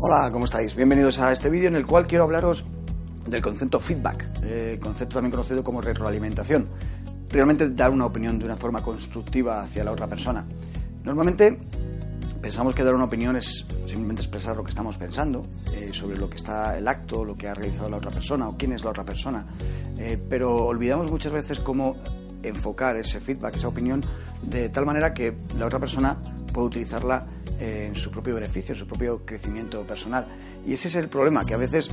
Hola, ¿cómo estáis? Bienvenidos a este vídeo en el cual quiero hablaros del concepto feedback, eh, concepto también conocido como retroalimentación. Realmente dar una opinión de una forma constructiva hacia la otra persona. Normalmente pensamos que dar una opinión es simplemente expresar lo que estamos pensando eh, sobre lo que está el acto, lo que ha realizado la otra persona o quién es la otra persona. Eh, pero olvidamos muchas veces cómo enfocar ese feedback, esa opinión, de tal manera que la otra persona puede utilizarla en su propio beneficio, en su propio crecimiento personal. Y ese es el problema, que a veces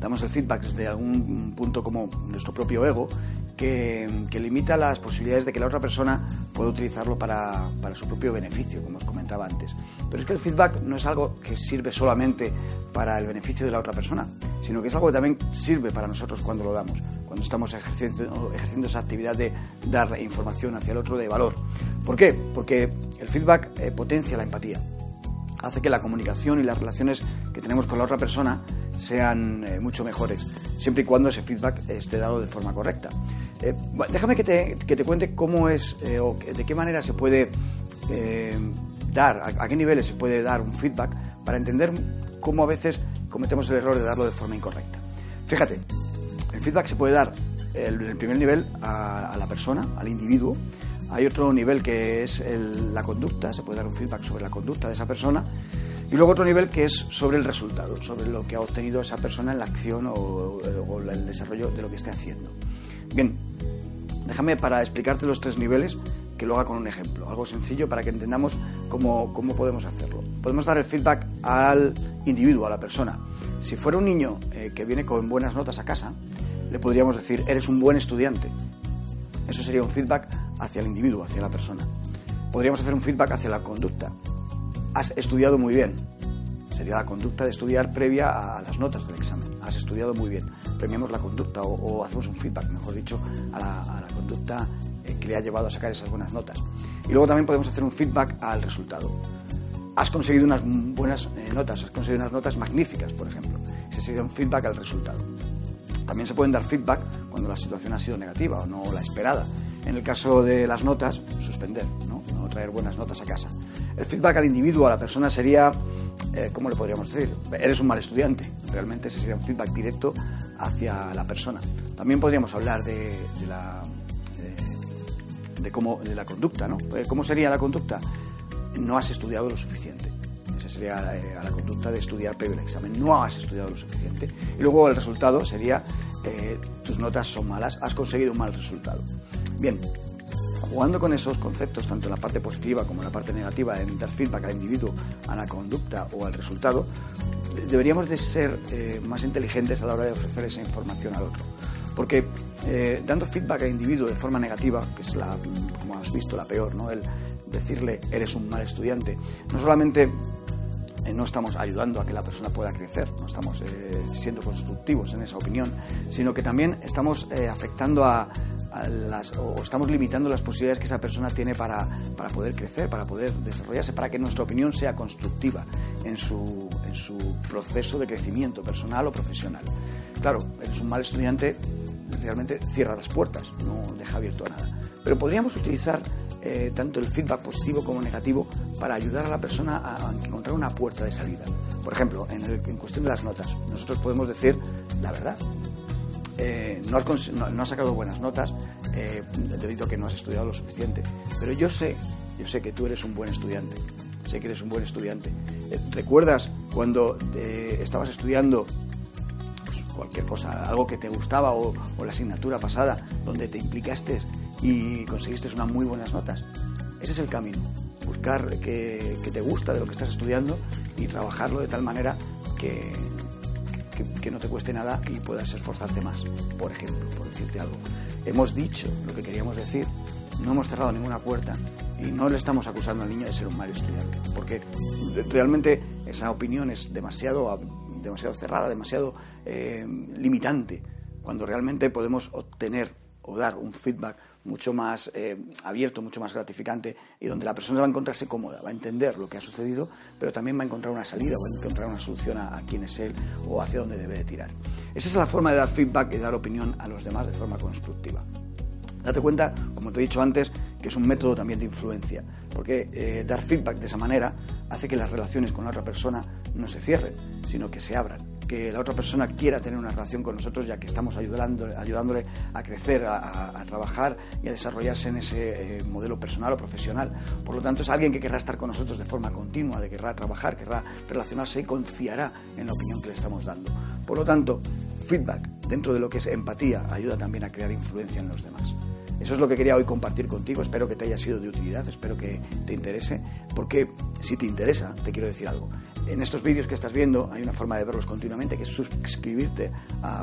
damos el feedback desde algún punto como nuestro propio ego, que, limita las posibilidades de que la otra persona pueda utilizarlo para, para, su propio beneficio, como os comentaba antes. Pero es que el feedback no es algo que sirve solamente para el beneficio de la otra persona, sino que es algo que también sirve para nosotros cuando lo damos, cuando estamos ejerciendo, ejerciendo esa actividad de dar información hacia el otro de valor. ¿Por qué? Porque el feedback eh, potencia la empatía, hace que la comunicación y las relaciones que tenemos con la otra persona sean eh, mucho mejores, siempre y cuando ese feedback esté dado de forma correcta. Eh, déjame que te, que te, cuente cómo es o de qué manera se puede dar, a, a, qué niveles se puede dar un feedback para entender cómo a veces cometemos el error de darlo de forma incorrecta. Fíjate, el feedback se puede dar en el primer nivel a, a la persona, al individuo, hay otro nivel que es la conducta, se puede dar un feedback sobre la conducta de esa persona. Y luego otro nivel que es sobre el resultado, sobre lo que ha obtenido esa persona en la acción o, el desarrollo de lo que esté haciendo. Bien, déjame para explicarte los tres niveles que lo haga con un ejemplo, algo sencillo para que entendamos cómo, cómo podemos hacerlo. Podemos dar el feedback al individuo, a la persona. Si fuera un niño eh, que viene con buenas notas a casa, le podríamos decir, eres un buen estudiante. Eso sería un feedback hacia el individuo, hacia la persona. Podríamos hacer un feedback hacia la conducta. Has estudiado muy bien. Sería la conducta de estudiar previa a las notas del examen. Has estudiado muy bien. Premiamos la conducta o, hacemos un feedback, mejor dicho, a la, conducta eh, que le ha llevado a sacar esas buenas notas. Y luego también podemos hacer un feedback al resultado. Has conseguido unas buenas eh, notas, has conseguido unas notas magníficas, por ejemplo. Ese sería un feedback al resultado. También se pueden dar feedback cuando la situación ha sido negativa o no la esperada. En el caso de las notas, suspender, ¿no? traer buenas notas a casa. El feedback al individuo, a la persona, sería, eh, ¿cómo le podríamos decir? Eres un mal estudiante. Realmente ese sería un feedback directo hacia la persona. También podríamos hablar de, la, de, cómo, de la conducta, ¿no? Eh, ¿Cómo sería la conducta? No has estudiado lo suficiente. Sería eh, a la conducta de estudiar previo al examen. No has estudiado lo suficiente. Y luego el resultado sería, tus notas son malas, has conseguido un mal resultado. Bien, jugando con esos conceptos, tanto en la parte positiva como en la parte negativa, en dar feedback al individuo, a la conducta o al resultado, deberíamos de ser eh, más inteligentes a la hora de ofrecer esa información al otro. Porque eh, dando feedback al individuo de forma negativa, que es la, como has visto, la peor, ¿no? El decirle eres un mal estudiante, no solamente eh, no estamos ayudando a que la persona pueda crecer, no estamos siendo constructivos en esa opinión, sino que también estamos afectando a, o estamos limitando las posibilidades que esa persona tiene para, para, poder crecer, para poder desarrollarse, para que nuestra opinión sea constructiva en su, en su proceso de crecimiento personal o profesional. Claro, eres un mal estudiante, realmente cierra las puertas, no deja abierto a nada. Pero podríamos utilizar eh, tanto el feedback positivo como negativo para ayudar a la persona a encontrar una puerta de salida. Por ejemplo, en, en cuestión de las notas, nosotros podemos decir la verdad, eh, no, has sacado buenas notas eh, debido a que no has estudiado lo suficiente. Pero yo sé, yo sé que tú eres un buen estudiante. Sé que eres un buen estudiante. Eh, ¿Recuerdas cuando estabas estudiando pues, cualquier cosa, algo que te gustaba o, la asignatura pasada, donde te implicaste y conseguiste unas muy buenas notas? Ese es el camino. Buscar que, te gusta de lo que estás estudiando y trabajarlo de tal manera que, que, no te cueste nada y puedas esforzarte más, por ejemplo, por decirte algo. Hemos dicho lo que queríamos decir, no hemos cerrado ninguna puerta y no le estamos acusando al niño de ser un mal estudiante, porque realmente esa opinión es demasiado, demasiado cerrada, demasiado eh, limitante, cuando realmente podemos obtener o dar un feedback mucho más eh, abierto, mucho más gratificante y donde la persona va a encontrarse cómoda, va a entender lo que ha sucedido, pero también va a encontrar una salida, va a encontrar una solución a, quién es él o hacia dónde debe de tirar. Esa es la forma de dar feedback y dar opinión a los demás de forma constructiva. Date cuenta, como te he dicho antes, que es un método también de influencia, porque eh, dar feedback de esa manera hace que las relaciones con la otra persona no se cierren, sino que se abran que la otra persona quiera tener una relación con nosotros ya que estamos ayudándole, ayudándole a crecer, a, trabajar y a desarrollarse en ese eh, modelo personal o profesional. Por lo tanto, es alguien que querrá estar con nosotros de forma continua, de querrá trabajar, querrá relacionarse y confiará en la opinión que le estamos dando. Por lo tanto, feedback dentro de lo que es empatía ayuda también a crear influencia en los demás. Eso es lo que quería hoy compartir contigo. Espero que te haya sido de utilidad, espero que te interese, porque si te interesa, te quiero decir algo en estos vídeos que estás viendo hay una forma de verlos continuamente que es suscribirte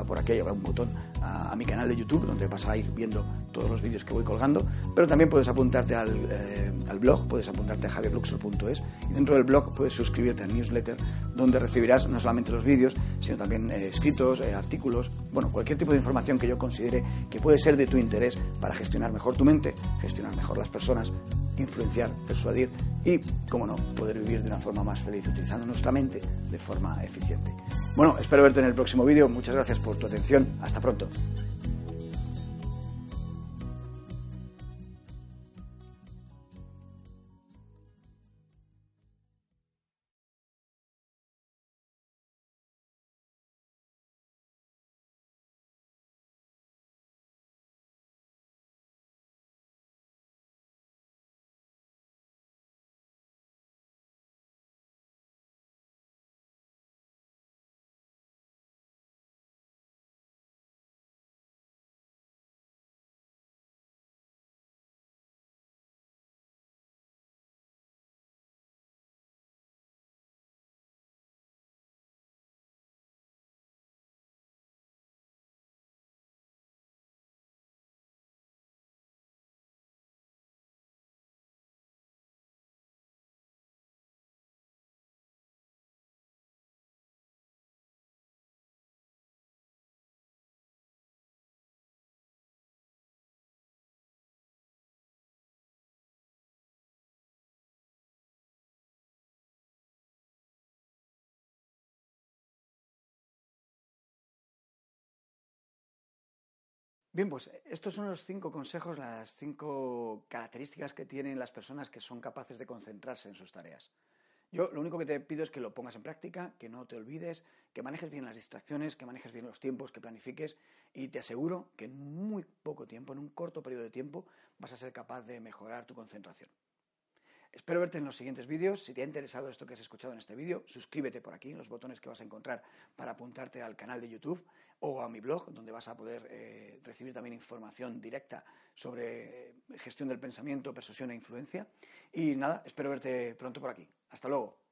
por aquí hay un botón a, mi canal de YouTube donde vas a ir viendo todos los vídeos que voy colgando. Pero también puedes apuntarte al, eh, blog puedes apuntarte a javierbluxor.es y dentro del blog puedes suscribirte al newsletter donde recibirás no solamente los vídeos sino también eh, escritos eh, artículos bueno cualquier tipo de información que yo considere que puede ser de tu interés para gestionar mejor tu mente gestionar mejor las personas influenciar persuadir y como no poder vivir de una forma más feliz utilizando nuestra mente de forma eficiente. Bueno, espero verte en el próximo vídeo. Muchas gracias por tu atención. Hasta pronto. Bien, pues estos son los cinco consejos, las cinco características que tienen las personas que son capaces de concentrarse en sus tareas. Yo lo único que te pido es que lo pongas en práctica, que no te olvides, que manejes bien las distracciones, que manejes bien los tiempos, que planifiques y te aseguro que en muy poco tiempo, en un corto periodo de tiempo, vas a ser capaz de mejorar tu concentración. Espero verte en los siguientes vídeos. Si te ha interesado esto que has escuchado en este vídeo, suscríbete por aquí, los botones que vas a encontrar para apuntarte al canal de YouTube o a mi blog, donde vas a poder eh, recibir también información directa sobre eh, gestión del pensamiento, persuasión e influencia. Y nada, espero verte pronto por aquí. Hasta luego.